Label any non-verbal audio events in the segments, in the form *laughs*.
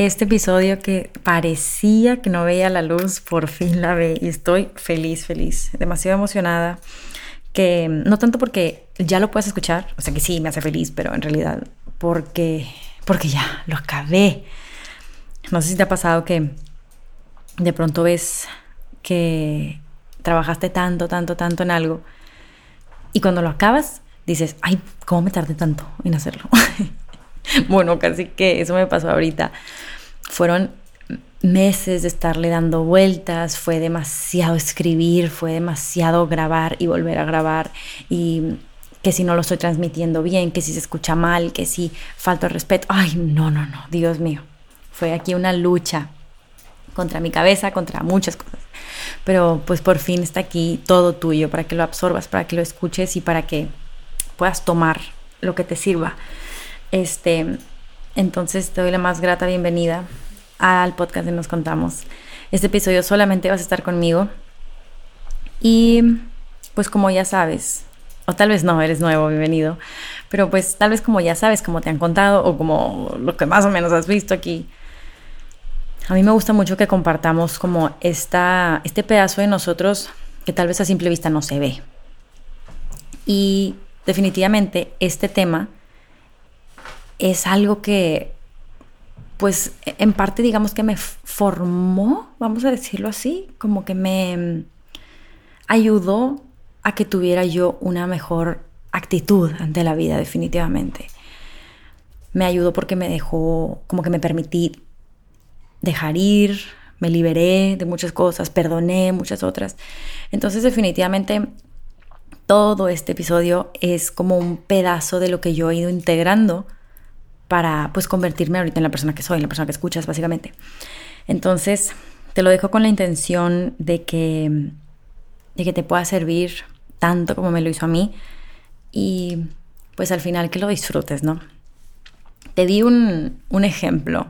Este episodio que parecía que no veía la luz, por fin la ve y estoy feliz, feliz, demasiado emocionada. Que no tanto porque ya lo puedes escuchar, o sea que sí me hace feliz, pero en realidad porque, porque ya lo acabé. No sé si te ha pasado que de pronto ves que trabajaste tanto, tanto, tanto en algo y cuando lo acabas dices, ay, ¿cómo me tardé tanto en hacerlo? *laughs* bueno, casi que eso me pasó ahorita. Fueron meses de estarle dando vueltas, fue demasiado escribir, fue demasiado grabar y volver a grabar y que si no lo estoy transmitiendo bien, que si se escucha mal, que si falta respeto. Ay, no, no, no, Dios mío. Fue aquí una lucha contra mi cabeza, contra muchas cosas. Pero pues por fin está aquí todo tuyo para que lo absorbas, para que lo escuches y para que puedas tomar lo que te sirva. Este, entonces te doy la más grata bienvenida al podcast de Nos Contamos. Este episodio solamente vas a estar conmigo. Y pues como ya sabes, o tal vez no, eres nuevo, bienvenido, pero pues tal vez como ya sabes, como te han contado o como lo que más o menos has visto aquí, a mí me gusta mucho que compartamos como esta, este pedazo de nosotros que tal vez a simple vista no se ve. Y definitivamente este tema es algo que, pues, en parte digamos que me formó, vamos a decirlo así, como que me mm, ayudó a que tuviera yo una mejor actitud ante la vida, definitivamente. Me ayudó porque me dejó, como que me permití dejar ir, me liberé de muchas cosas, perdoné muchas otras. Entonces definitivamente todo este episodio es como un pedazo de lo que yo he ido integrando para pues convertirme ahorita en la persona que soy, la persona que escuchas básicamente. Entonces, te lo dejo con la intención de que, de que te pueda servir tanto como me lo hizo a mí y pues al final que lo disfrutes, ¿no? Te di un, un ejemplo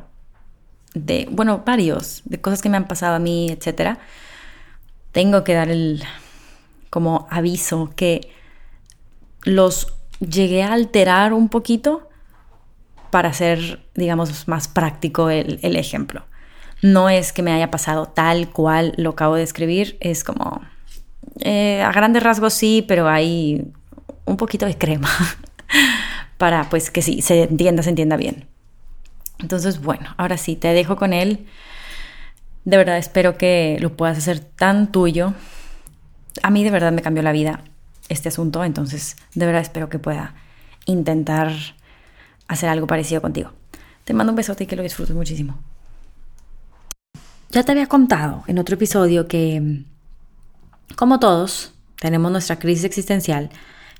de, bueno, varios, de cosas que me han pasado a mí, etcétera. Tengo que dar el como aviso que los llegué a alterar un poquito para hacer, digamos, más práctico el, ejemplo. No es que me haya pasado tal cual lo acabo de escribir, es como, eh, a grandes rasgos sí, pero hay un poquito de crema *laughs* para pues que sí, se entienda, se entienda bien. Entonces, bueno, ahora sí, te dejo con él. De verdad espero que lo puedas hacer tan tuyo. A mí de verdad me cambió la vida este asunto, entonces de verdad espero que pueda intentar hacer algo parecido contigo. Te mando un besote y que lo disfrutes muchísimo. Ya te había contado en otro episodio que, como todos, tenemos nuestra crisis existencial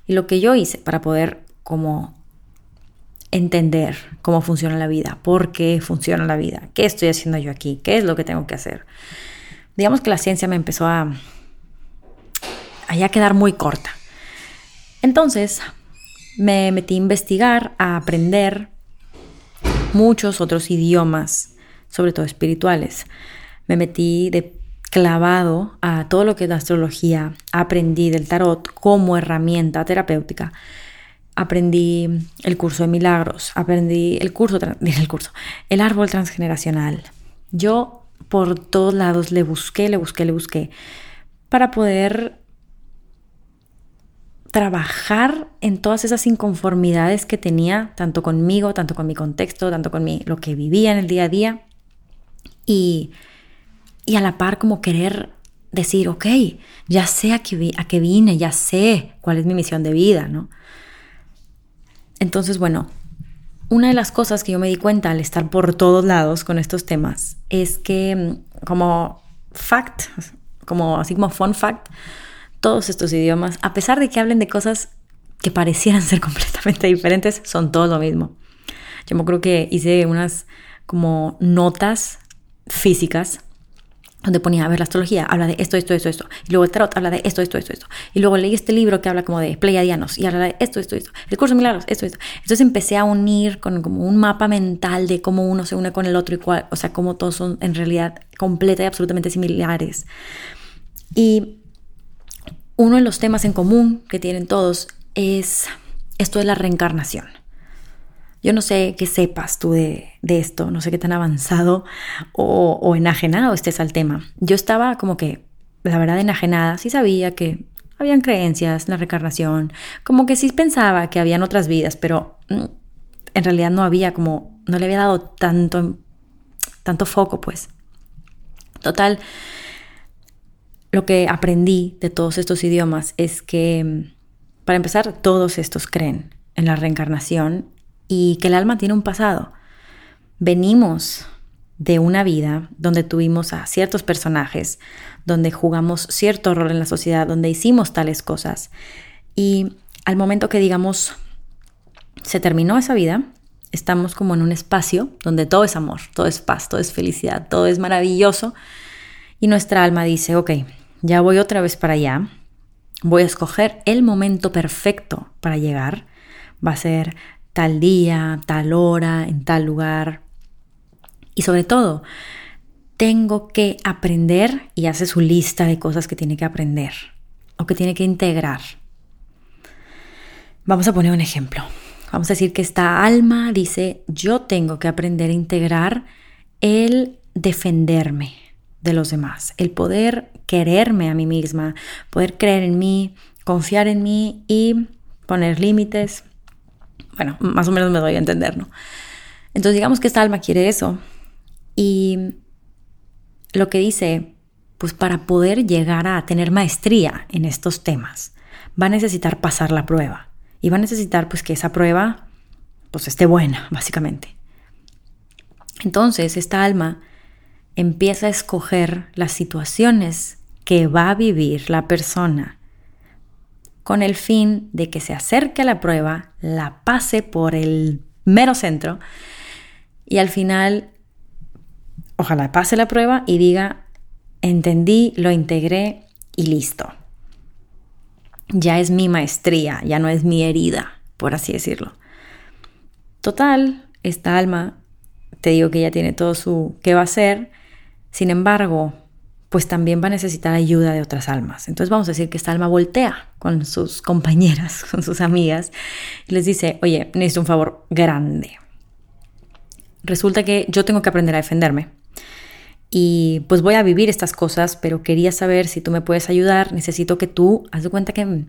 y lo que yo hice para poder como entender cómo funciona la vida, por qué funciona la vida, qué estoy haciendo yo aquí, qué es lo que tengo que hacer. Digamos que la ciencia me empezó a, a quedar muy corta. Entonces, me metí a investigar, a aprender muchos otros idiomas, sobre todo espirituales. Me metí de clavado a todo lo que es la astrología, aprendí del tarot como herramienta terapéutica. Aprendí el curso de milagros, aprendí el curso, *laughs* el curso, el árbol transgeneracional. Yo por todos lados le busqué, le busqué, le busqué para poder trabajar en todas esas inconformidades que tenía, tanto conmigo, tanto con mi contexto, tanto con mi, lo que vivía en el día a día, y, y a la par como querer decir, ok, ya sé a qué, a qué vine, ya sé cuál es mi misión de vida, ¿no? Entonces, bueno, una de las cosas que yo me di cuenta al estar por todos lados con estos temas es que mm, como fact, *laughs* como así como fun fact, todos estos idiomas, a pesar de que hablen de cosas que parecieran *laughs* ser completamente diferentes, son todo lo mismo. Yo me acuerdo que hice unas como notas físicas donde ponía, a ver, la astrología habla de esto, esto, esto, esto. Y luego el tarot habla de esto, esto, esto, esto. Y luego leí este libro que habla como de pleiadianos y habla de esto, esto, esto. El curso de milagros, esto, esto. Entonces empecé a unir con como un mapa mental de cómo uno se une con el otro y cuál, o sea, cómo todos son en realidad completa y absolutamente similares. Y uno de los temas en común que tienen todos es esto de la reencarnación. Yo no sé qué sepas tú de, esto, no sé qué tan avanzado o, o, enajenado estés al tema. Yo estaba como que, la verdad, enajenada, sí sabía que habían creencias en la reencarnación, como que sí pensaba que habían otras vidas, pero mm, en realidad no había como, no le había dado tanto, tanto foco, pues. Total, lo que aprendí de todos estos idiomas es que, mm, para empezar, todos estos creen en la reencarnación y que el alma tiene un pasado. Venimos de una vida donde tuvimos a ciertos personajes, donde jugamos cierto rol en la sociedad, donde hicimos tales cosas. Y al momento que digamos, se terminó esa vida, estamos como en un espacio donde todo es amor, todo es paz, todo es felicidad, todo es maravilloso. Y nuestra alma dice, ok, ya voy otra vez para allá, voy a escoger el momento perfecto para llegar. Va a ser tal día, tal hora, en tal lugar. Y sobre todo, tengo que aprender y hace su lista de cosas que tiene que aprender o que tiene que integrar. Vamos a poner un ejemplo. Vamos a decir que esta alma dice, yo tengo que aprender a integrar el defenderme de los demás, el poder quererme a mí misma, poder creer en mí, confiar en mí y poner límites. Bueno, más o menos me doy a entender, ¿no? Entonces digamos que esta alma quiere eso. Y lo que dice, pues para poder llegar a tener maestría en estos temas, va a necesitar pasar la prueba. Y va a necesitar pues que esa prueba pues esté buena, básicamente. Entonces, esta alma empieza a escoger las situaciones que va a vivir la persona con el fin de que se acerque a la prueba, la pase por el mero centro y al final, ojalá pase la prueba y diga, entendí, lo integré y listo. Ya es mi maestría, ya no es mi herida, por así decirlo. Total, esta alma, te digo que ya tiene todo su qué va a hacer, sin embargo, pues también va a necesitar ayuda de otras almas. Entonces vamos a decir que esta alma voltea con sus compañeras, *laughs* con sus amigas, y les dice, oye, necesito un favor grande. Resulta que yo tengo que aprender a defenderme. Y pues voy a vivir estas cosas, pero quería saber si tú me puedes ayudar. Necesito que tú, haz de cuenta que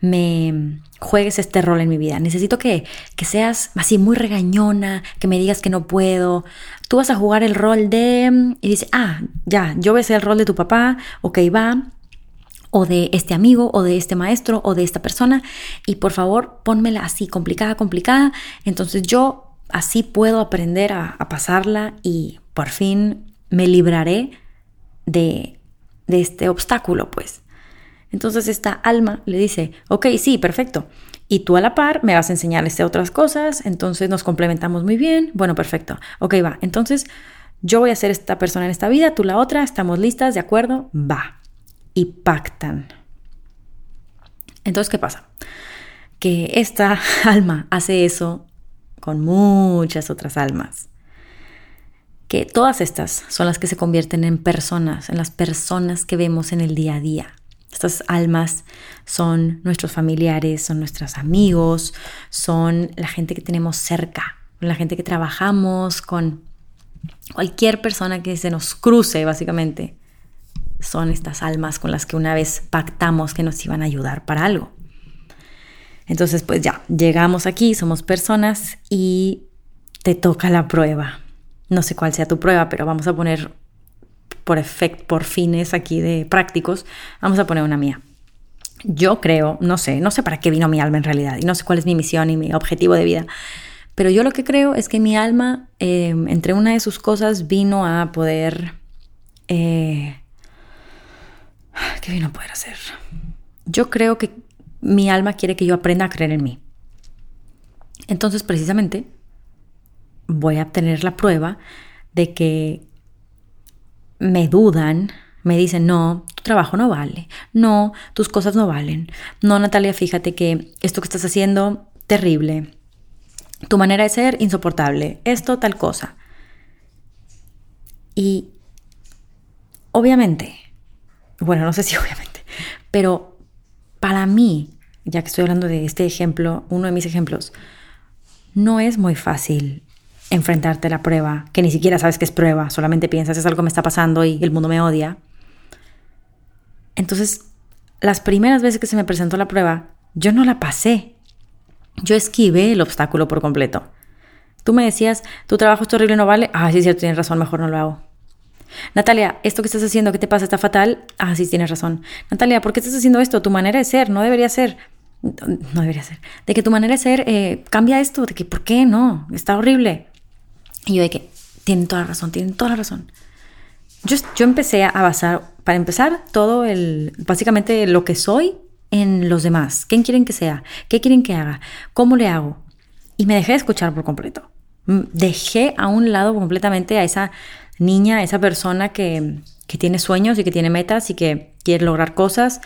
me juegues este rol en mi vida. Necesito que, que seas así muy regañona, que me digas que no puedo, tú vas a jugar el rol de... Y dice, ah, ya, yo voy a ser el rol de tu papá, ok, va, o de este amigo, o de este maestro, o de esta persona, y por favor pónmela así, complicada, complicada, entonces yo así puedo aprender a, a pasarla y por fin me libraré de, de este obstáculo, pues. Entonces esta alma le dice, ok, sí, perfecto. Y tú a la par me vas a enseñar este otras cosas, entonces nos complementamos muy bien. Bueno, perfecto. Ok, va. Entonces yo voy a ser esta persona en esta vida, tú la otra, estamos listas, ¿de acuerdo? Va. Y pactan. Entonces, ¿qué pasa? Que esta *laughs* alma hace eso con muchas otras almas. Que todas estas son las que se convierten en personas, en las personas que vemos en el día a día. Estas almas son nuestros familiares, son nuestros amigos, son la gente que tenemos cerca, la gente que trabajamos con cualquier persona que se nos cruce, básicamente. Son estas almas con las que una vez pactamos que nos iban a ayudar para algo. Entonces, pues ya, llegamos aquí, somos personas y te toca la prueba. No sé cuál sea tu prueba, pero vamos a poner por efecto, por fines aquí de prácticos, vamos a poner una mía. Yo creo, no sé, no sé para qué vino mi alma en realidad y no sé cuál es mi misión y mi objetivo de vida, pero yo lo que creo es que mi alma, eh, entre una de sus cosas, vino a poder... Eh, ¿Qué vino a poder hacer? Yo creo que mi alma quiere que yo aprenda a creer en mí. Entonces, precisamente, voy a obtener la prueba de que me dudan, me dicen, no, tu trabajo no vale, no, tus cosas no valen, no, Natalia, fíjate que esto que estás haciendo, terrible, tu manera de ser, insoportable, esto, tal cosa. Y obviamente, bueno, no sé si *laughs* obviamente, pero para mí, ya que estoy hablando de este ejemplo, uno de mis ejemplos, no es muy fácil enfrentarte a la prueba, que ni siquiera sabes que es prueba, solamente piensas es algo que me está pasando y el mundo me odia. Entonces, las primeras veces que se me presentó la prueba, yo no la pasé. Yo esquivé el obstáculo por completo. Tú me decías, tu trabajo es horrible, no vale. Ah, sí, cierto, tienes razón, mejor no lo hago. Natalia, esto que estás haciendo, ¿qué te pasa? Está fatal. Ah, sí, tienes razón. Natalia, ¿por qué estás haciendo esto? Tu manera de ser, no debería ser. No debería ser. De que tu manera de ser eh, cambia esto, de que, ¿por qué no? Está horrible. Y yo de que, tienen toda la razón, tienen toda la razón. Yo, yo empecé a basar, para empezar, todo el, básicamente lo que soy en los demás. ¿Quién quieren que sea? ¿Qué quieren que haga? ¿Cómo le hago? Y me dejé de escuchar por completo. Dejé a un lado completamente a esa niña, a esa persona que, que tiene sueños y que tiene metas y que quiere lograr cosas,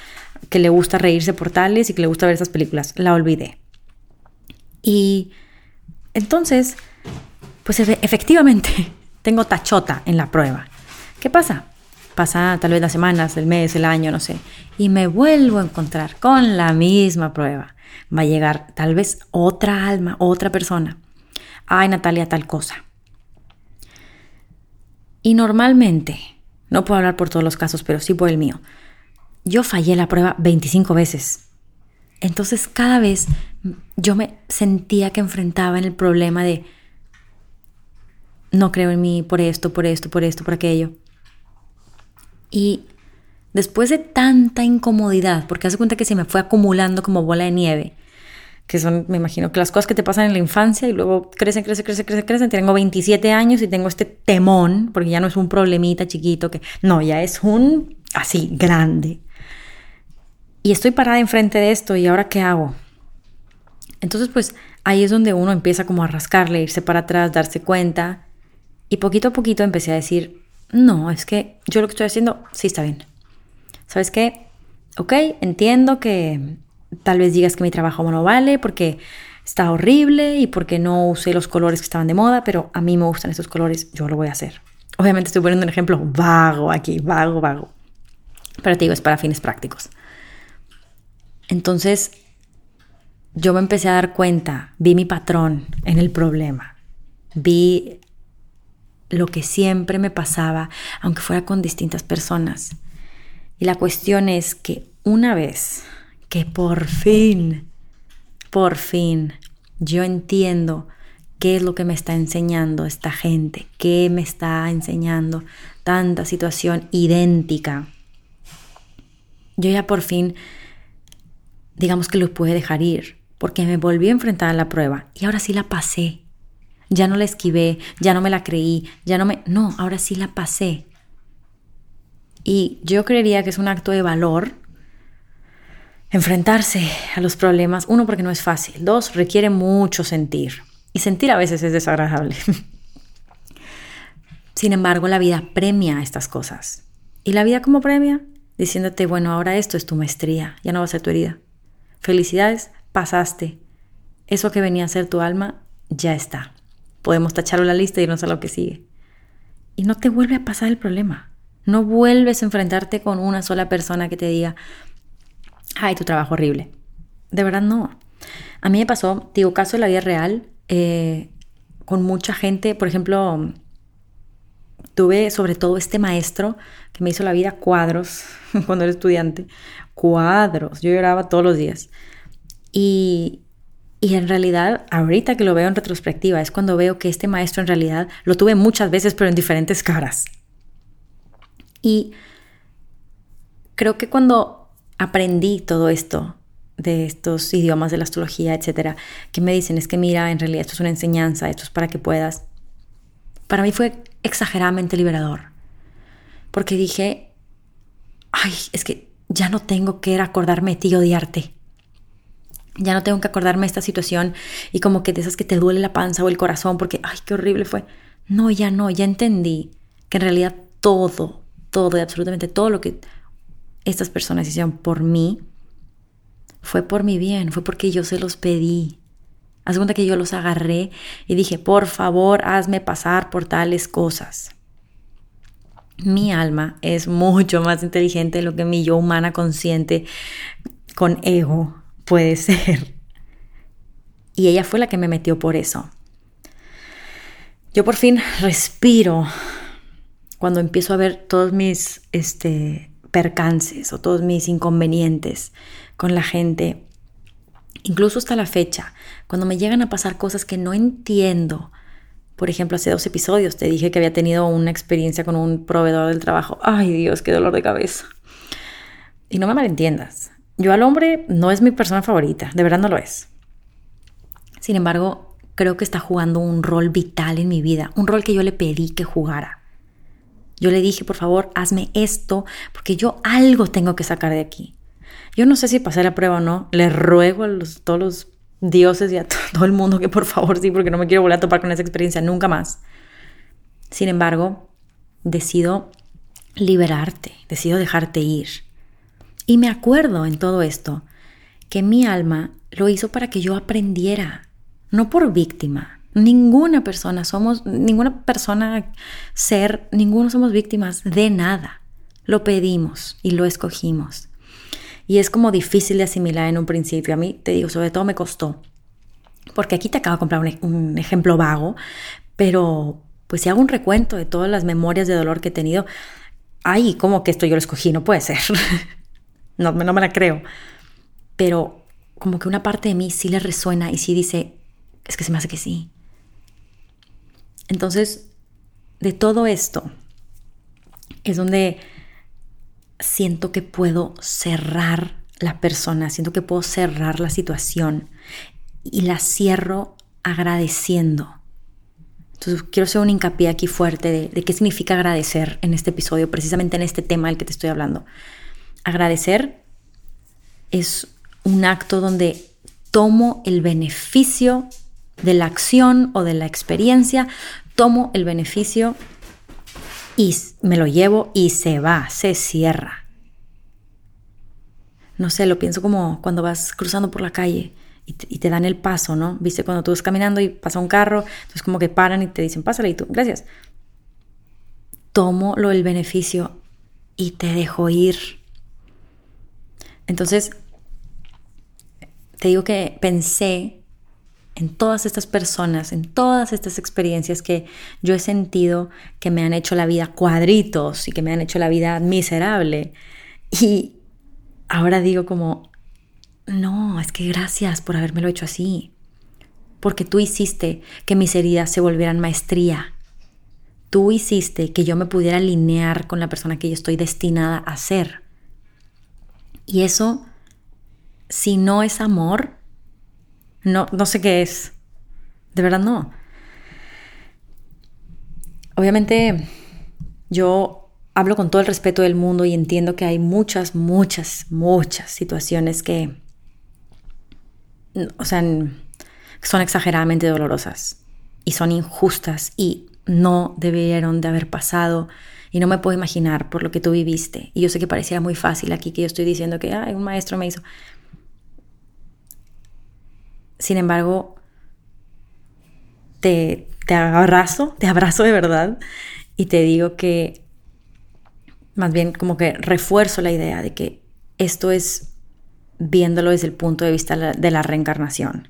que le gusta reírse por tales y que le gusta ver esas películas. La olvidé. Y entonces pues efectivamente, *laughs* tengo tachota en la prueba. ¿Qué pasa? Pasa tal vez las semanas, el mes, el año, no sé. Y me vuelvo a encontrar con la misma prueba. Va a llegar tal vez otra alma, otra persona. Ay, Natalia, tal cosa. Y normalmente, no puedo hablar por todos los casos, pero sí por el mío. Yo fallé la prueba 25 veces. Entonces cada vez yo me sentía que enfrentaba en el problema de no creo en mí por esto, por esto, por esto, por aquello. Y después de tanta incomodidad, porque hace cuenta que se me fue acumulando como bola de nieve, que son, me imagino, que las cosas que te pasan en la infancia y luego crecen, crecen, crecen, crecen, crecen. Tengo 27 años y tengo este temón, porque ya no es un problemita chiquito, que no, ya es un así grande. Y estoy parada enfrente de esto y ahora qué hago? Entonces, pues ahí es donde uno empieza como a rascarle, irse para atrás, darse cuenta y poquito a poquito empecé a decir, no, es que yo lo que estoy haciendo sí está bien. ¿Sabes qué? Ok, entiendo que tal vez digas que mi trabajo no vale porque está horrible y porque no usé los colores que estaban de moda, pero a mí me gustan estos colores, yo lo voy a hacer. Obviamente estoy poniendo un ejemplo vago aquí, vago, vago. Pero te digo, es para fines prácticos. Entonces, yo me empecé a dar cuenta, vi mi patrón en el problema, vi lo que siempre me pasaba, aunque fuera con distintas personas. Y la cuestión es que una vez que por fin, por fin, yo entiendo qué es lo que me está enseñando esta gente, qué me está enseñando tanta situación idéntica. Yo ya por fin, digamos que lo pude dejar ir, porque me volví a enfrentar a la prueba y ahora sí la pasé ya no la esquivé, ya no me la creí, ya no me... No, ahora sí la pasé. Y yo creería que es un acto de valor enfrentarse a los problemas. Uno, porque no es fácil. Dos, requiere mucho sentir. Y sentir a veces es desagradable. *laughs* Sin embargo, la vida premia estas cosas. ¿Y la vida como premia? Diciéndote, bueno, ahora esto es tu maestría, ya no va a ser tu herida. Felicidades, pasaste. Eso que venía a ser tu alma, ya está podemos tacharlo la lista y irnos a lo que sigue. Y no te vuelve a pasar el problema. No vuelves a enfrentarte con una sola persona que te diga, ay, tu trabajo horrible. De verdad no. A mí me pasó, digo, caso de la vida real, eh, con mucha gente, por ejemplo, tuve sobre todo este maestro que me hizo la vida cuadros *laughs* cuando era estudiante, cuadros, yo lloraba todos los días. Y, y en realidad, ahorita que lo veo en retrospectiva, es cuando veo que este maestro en realidad lo tuve muchas veces, pero en diferentes caras. Y creo que cuando aprendí todo esto, de estos idiomas de la astrología, etcétera, que me dicen es que mira, en realidad esto es una enseñanza, esto es para que puedas. Para mí fue exageradamente liberador. Porque dije, ay, es que ya no tengo que acordarme de ti y odiarte ya no tengo que acordarme de esta situación y como que de esas que te duele la panza o el corazón porque, ay, qué horrible fue. No, ya no, ya entendí que en realidad todo, todo y absolutamente todo lo que estas personas hicieron por mí fue por mi bien, fue porque yo se los pedí. Haz cuenta que yo los agarré y dije, por favor, hazme pasar por tales cosas. Mi alma es mucho más inteligente de lo que mi yo humana consciente con ego puede ser. Y ella fue la que me metió por eso. Yo por fin respiro cuando empiezo a ver todos mis este, percances o todos mis inconvenientes con la gente, incluso hasta la fecha, cuando me llegan a pasar cosas que no entiendo. Por ejemplo, hace dos episodios te dije que había tenido una experiencia con un proveedor del trabajo. Ay Dios, qué dolor de cabeza. Y no me malentiendas. Yo al hombre no es mi persona favorita, de verdad no lo es. Sin embargo, creo que está jugando un rol vital en mi vida, un rol que yo le pedí que jugara. Yo le dije, por favor, hazme esto, porque yo algo tengo que sacar de aquí. Yo no sé si pasé la prueba o no. Le ruego a todos los dioses y a *laughs* todo el mundo que por favor sí, porque no me quiero volver a topar con esa experiencia nunca más. Sin embargo, decido liberarte, decido dejarte ir. Y me acuerdo en todo esto que mi alma lo hizo para que yo aprendiera, no por víctima, Ninguna persona somos, ninguna persona, ser, ninguno somos víctimas de nada. Lo pedimos y lo escogimos. Y es como difícil de asimilar en un principio. A mí, te digo, sobre todo me costó. Porque aquí te acabo de comprar un, un ejemplo vago, pero pues si hago un recuento de todas las memorias de dolor que he tenido, ay, como que esto yo lo escogí? No puede ser. *laughs* no, no me la creo. Pero como que una parte de mí sí le resuena y sí dice, es que se me hace que sí. Entonces, de todo esto es donde siento que puedo cerrar la persona, siento que puedo cerrar la situación y la cierro agradeciendo. Entonces quiero hacer un hincapié aquí fuerte de, de, qué significa agradecer en este episodio, precisamente en este tema del que te estoy hablando. Agradecer es un acto donde tomo el beneficio de la acción o de la experiencia, tomo el beneficio y me lo llevo y se va, se cierra. No sé, lo pienso como cuando vas cruzando por la calle y te, dan el paso, ¿no? Viste cuando tú vas caminando y pasa un carro, entonces como que paran y te dicen, pásale y tú, gracias. Tomo lo del beneficio y te dejo ir. Entonces, te digo que pensé en todas estas personas, en todas estas experiencias que yo he sentido que me han hecho la vida cuadritos y que me han hecho la vida miserable. Y ahora digo como, no, es que gracias por habérmelo hecho así, porque tú hiciste que mis heridas se volvieran maestría. Tú hiciste que yo me pudiera alinear con la persona que yo estoy destinada a ser. Y eso, si no es amor, no, no sé qué es. De verdad no. Obviamente yo hablo con todo el respeto del mundo y entiendo que hay muchas, muchas, muchas situaciones que, o sea, son exageradamente dolorosas y son injustas y no debieron de haber pasado y no me puedo imaginar por lo que tú viviste. Y yo sé que parecía muy fácil aquí que yo estoy diciendo que un maestro me hizo. Sin embargo, te, te abrazo, te abrazo de verdad y te digo que más bien como que refuerzo la idea de que esto es viéndolo desde el punto de vista de la reencarnación.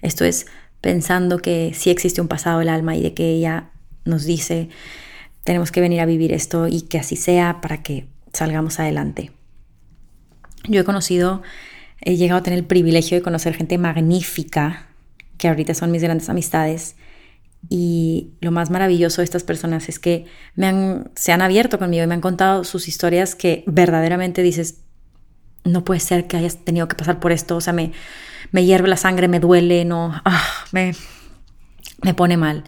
Esto es pensando que sí existe un pasado del alma y de que ella nos dice tenemos que venir a vivir esto y que así sea para que salgamos adelante. Yo he conocido he llegado a tener el privilegio de conocer gente magnífica, que ahorita son mis grandes amistades. Y lo más maravilloso de estas personas es que me han, se han abierto conmigo y me han contado sus historias que verdaderamente dices, no puede ser que hayas tenido que pasar por esto, o sea, me, me hierve la sangre, me duele, no, ah, me, me pone mal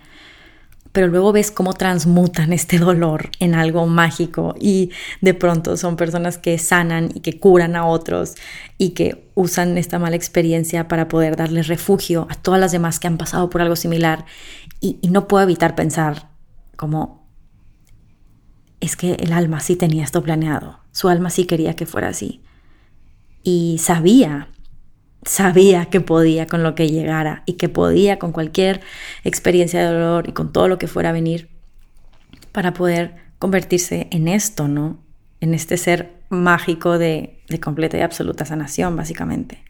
pero luego ves cómo transmutan este dolor en algo mágico y de pronto son personas que sanan y que curan a otros y que usan esta mala experiencia para poder darles refugio a todas las demás que han pasado por algo similar. Y, no puedo evitar pensar como es que el alma sí tenía esto planeado, su alma sí quería que fuera así y sabía sabía que podía con lo que llegara y que podía con cualquier experiencia de dolor y con todo lo que fuera a venir para poder convertirse en esto, ¿no? En este ser mágico de, completa y absoluta sanación, básicamente.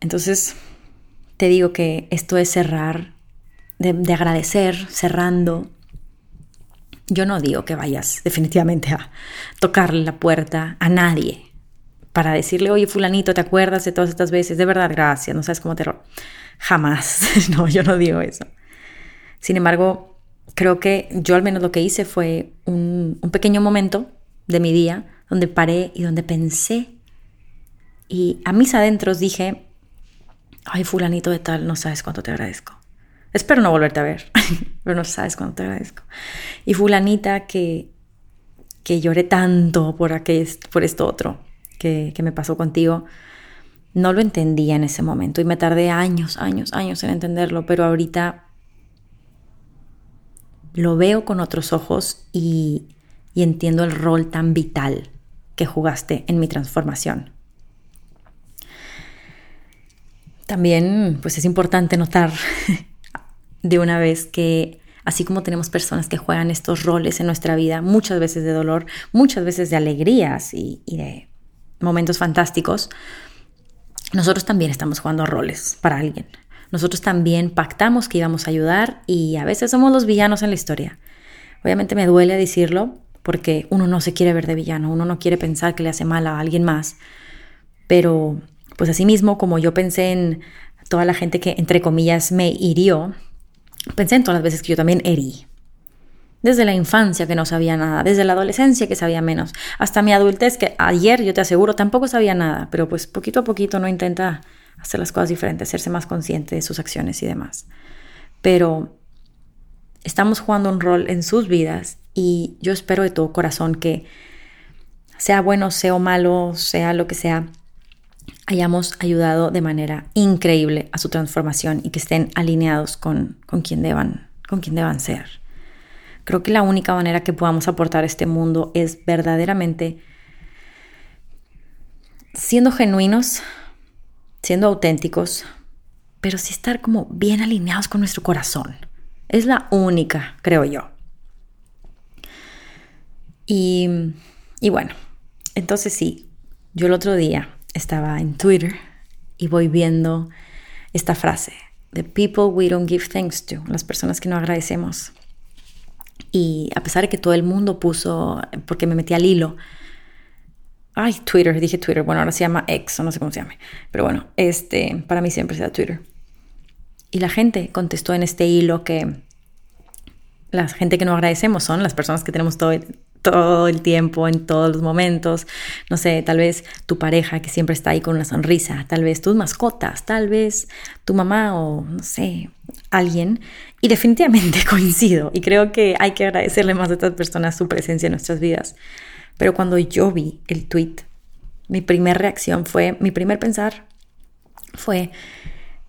Entonces, te digo que esto es cerrar, de, agradecer, cerrando. Yo no digo que vayas definitivamente a tocarle la puerta a nadie para decirle, oye, fulanito, ¿te acuerdas de todas estas veces? De verdad, gracias, no sabes cómo te... Jamás, *laughs* no, yo no digo eso. Sin embargo, creo que yo al menos lo que hice fue un, pequeño momento de mi día donde paré y donde pensé. Y a mis adentros dije, ay, fulanito de tal, no sabes cuánto te agradezco. Espero no volverte a ver, *laughs* pero no sabes cuánto te agradezco. Y fulanita que, que lloré tanto por, aquel, por esto otro que, me pasó contigo, no lo entendía en ese momento y me tardé años, años, años en entenderlo, pero ahorita lo veo con otros ojos y, y entiendo el rol tan vital que jugaste en mi transformación. También pues es importante notar *laughs* de una vez que así como tenemos personas que juegan estos roles en nuestra vida, muchas veces de dolor, muchas veces de alegrías y, de momentos fantásticos, nosotros también estamos jugando roles para alguien. Nosotros también pactamos que íbamos a ayudar y a veces somos los villanos en la historia. Obviamente me duele decirlo porque uno no se quiere ver de villano, uno no quiere pensar que le hace mal a alguien más, pero pues así mismo, como yo pensé en toda la gente que, entre comillas, me hirió, pensé en todas las veces que yo también herí. Desde la infancia que no sabía nada, desde la adolescencia que sabía menos, hasta mi adultez que ayer, yo te aseguro, tampoco sabía nada, pero pues poquito a poquito no intenta hacer las cosas diferentes, hacerse más consciente de sus acciones y demás. Pero estamos jugando un rol en sus vidas y yo espero de todo corazón que sea bueno, sea malo, sea lo que sea, hayamos ayudado de manera increíble a su transformación y que estén alineados con, con, deban, con quien deban ser. Creo que la única manera que podamos aportar a este mundo es verdaderamente siendo genuinos, siendo auténticos, pero sí estar como bien alineados con nuestro corazón. Es la única, creo yo. Y, y bueno, entonces sí, yo el otro día estaba en Twitter y voy viendo esta frase, The people we don't give thanks to, las personas que no agradecemos. Y a pesar de que todo el mundo puso, porque me metí al hilo, ay, Twitter, dije Twitter, bueno, ahora se llama X, o no sé cómo se llame, pero bueno, este, para mí siempre será Twitter. Y la gente contestó en este hilo que la gente que no agradecemos son las personas que tenemos todo, todo el tiempo, en todos los momentos. No sé, tal vez tu pareja que siempre está ahí con una sonrisa, tal vez tus mascotas, tal vez tu mamá o no sé, alguien. Y definitivamente *laughs* coincido y creo que hay que agradecerle más a estas personas su presencia en nuestras vidas. Pero cuando yo vi el tweet, mi primera reacción fue, mi primer pensar fue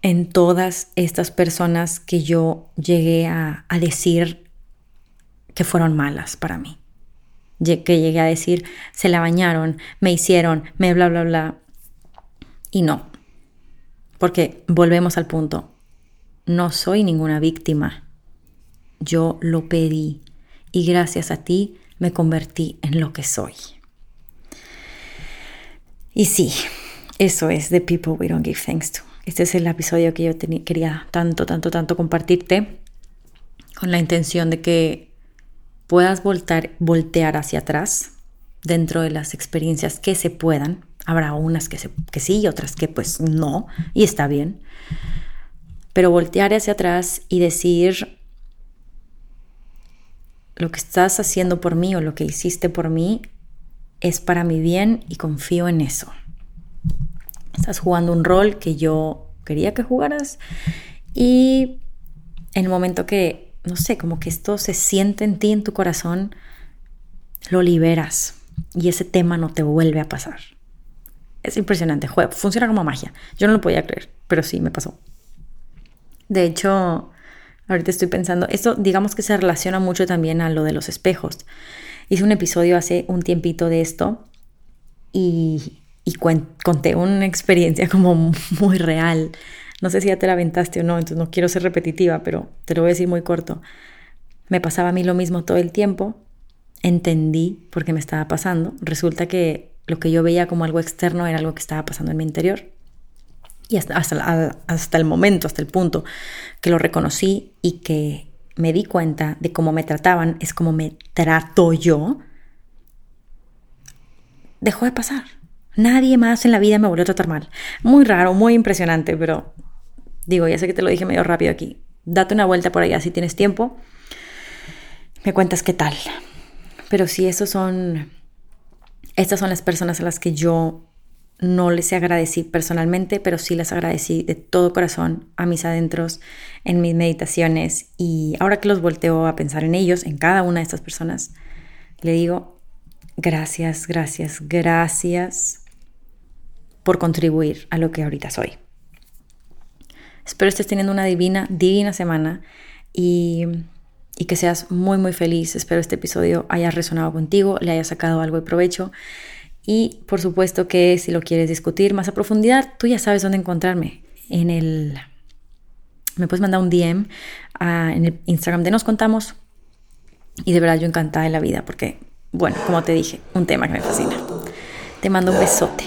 en todas estas personas que yo llegué a, a decir que fueron malas para mí que llegué a decir, se la bañaron, me hicieron, me bla, bla, bla. Y no, porque volvemos al punto, no soy ninguna víctima, yo lo pedí y gracias a ti me convertí en lo que soy. Y sí, eso es The People We Don't Give Thanks To. Este es el episodio que yo quería tanto, tanto, tanto compartirte con la intención de que puedas voltar, voltear hacia atrás dentro de las experiencias que se puedan. Habrá unas que, que sí y otras que pues no, y está bien. Pero voltear hacia atrás y decir, lo que estás haciendo por mí o lo que hiciste por mí es para mi bien y confío en eso. Estás jugando un rol que yo quería que jugaras y en el momento que no sé, como que esto se siente en ti, en tu corazón, lo liberas y ese tema no te vuelve a pasar. Es impresionante, funciona como magia. Yo no lo podía creer, pero sí me pasó. De hecho, ahorita estoy pensando, esto digamos que se relaciona mucho también a lo de los espejos. Hice un episodio hace un tiempito de esto y, y conté una experiencia como muy real no sé si ya te la aventaste o no, entonces no quiero ser repetitiva, pero te lo voy a decir muy corto. Me pasaba a mí lo mismo todo el tiempo, entendí por qué me estaba pasando. Resulta que lo que yo veía como algo externo era algo que estaba pasando en mi interior. Y hasta, el momento, hasta el punto que lo reconocí y que me di cuenta de cómo me trataban, es como me trato yo, dejó de pasar. Nadie más en la vida me volvió a tratar mal. Muy raro, muy impresionante, pero digo, ya sé que te lo dije medio rápido aquí. Date una vuelta por allá si tienes tiempo. Me cuentas qué tal. Pero sí, esos son. Estas son las personas a las que yo no les agradecí personalmente, pero sí las agradecí de todo corazón a mis adentros, en mis meditaciones. Y ahora que los volteo a pensar en ellos, en cada una de estas personas, le digo, gracias, gracias, gracias por contribuir a lo que ahorita soy. Espero estés teniendo una divina, divina semana y, y que seas muy, muy feliz. Espero este episodio haya resonado contigo, le haya sacado algo de provecho. Y por supuesto que si lo quieres discutir más a profundidad, tú ya sabes dónde encontrarme. En el. Me puedes mandar un DM en el Instagram de Nos Contamos. Y de verdad yo encantada de la vida porque, bueno, como te dije, un tema que me fascina. Te mando un besote.